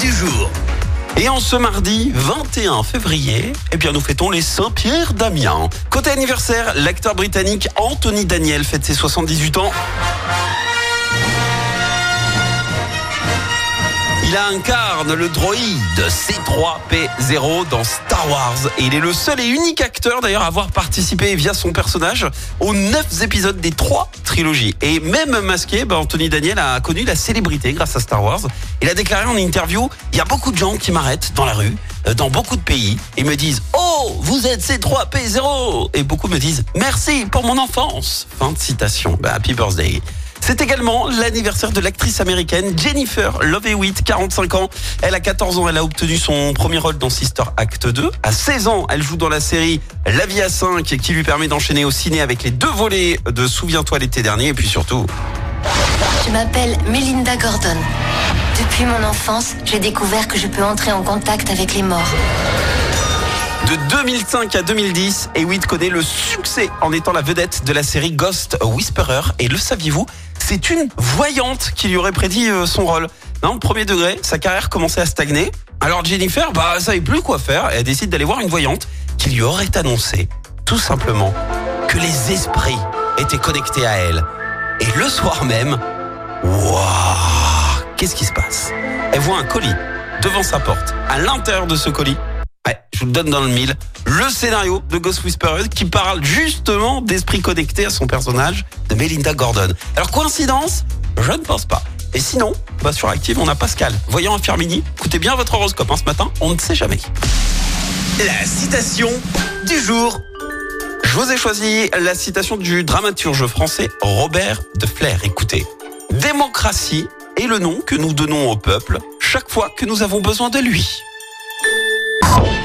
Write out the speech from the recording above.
jour. Et en ce mardi 21 février, eh bien nous fêtons les Saint-Pierre d'Amiens. Côté anniversaire, l'acteur britannique Anthony Daniel fête ses 78 ans. Il incarne le droïde C3P0 dans Star Wars et il est le seul et unique acteur d'ailleurs à avoir participé via son personnage aux 9 épisodes des trois trilogies. Et même masqué, bah, Anthony Daniel a connu la célébrité grâce à Star Wars. Il a déclaré en interview, il y a beaucoup de gens qui m'arrêtent dans la rue, euh, dans beaucoup de pays, et me disent « Oh, vous êtes C3P0 !» Et beaucoup me disent « Merci pour mon enfance !» Fin de citation. Bah, happy birthday. C'est également l'anniversaire de l'actrice américaine Jennifer Love Hewitt, 45 ans. Elle a 14 ans, elle a obtenu son premier rôle dans Sister Act 2. À 16 ans, elle joue dans la série La vie à 5 qui lui permet d'enchaîner au ciné avec les deux volets de Souviens-toi l'été dernier et puis surtout... Je m'appelle Melinda Gordon. Depuis mon enfance, j'ai découvert que je peux entrer en contact avec les morts. De 2005 à 2010, Hewitt connaît le succès en étant la vedette de la série Ghost Whisperer. Et le saviez-vous c'est une voyante qui lui aurait prédit euh, son rôle. Non, premier degré, sa carrière commençait à stagner. Alors Jennifer, bah, savait plus quoi faire. Elle décide d'aller voir une voyante qui lui aurait annoncé, tout simplement, que les esprits étaient connectés à elle. Et le soir même, waouh, qu'est-ce qui se passe? Elle voit un colis devant sa porte. À l'intérieur de ce colis, vous le donne dans le mille. Le scénario de Ghost Whisperer qui parle justement d'esprit connecté à son personnage de Melinda Gordon. Alors coïncidence? Je ne pense pas. Et sinon, bah sur Active, on a Pascal. Voyant un Firmini, écoutez bien votre horoscope hein, ce matin, on ne sait jamais. La citation du jour. Je vous ai choisi la citation du dramaturge français Robert de Flair. Écoutez, démocratie est le nom que nous donnons au peuple chaque fois que nous avons besoin de lui.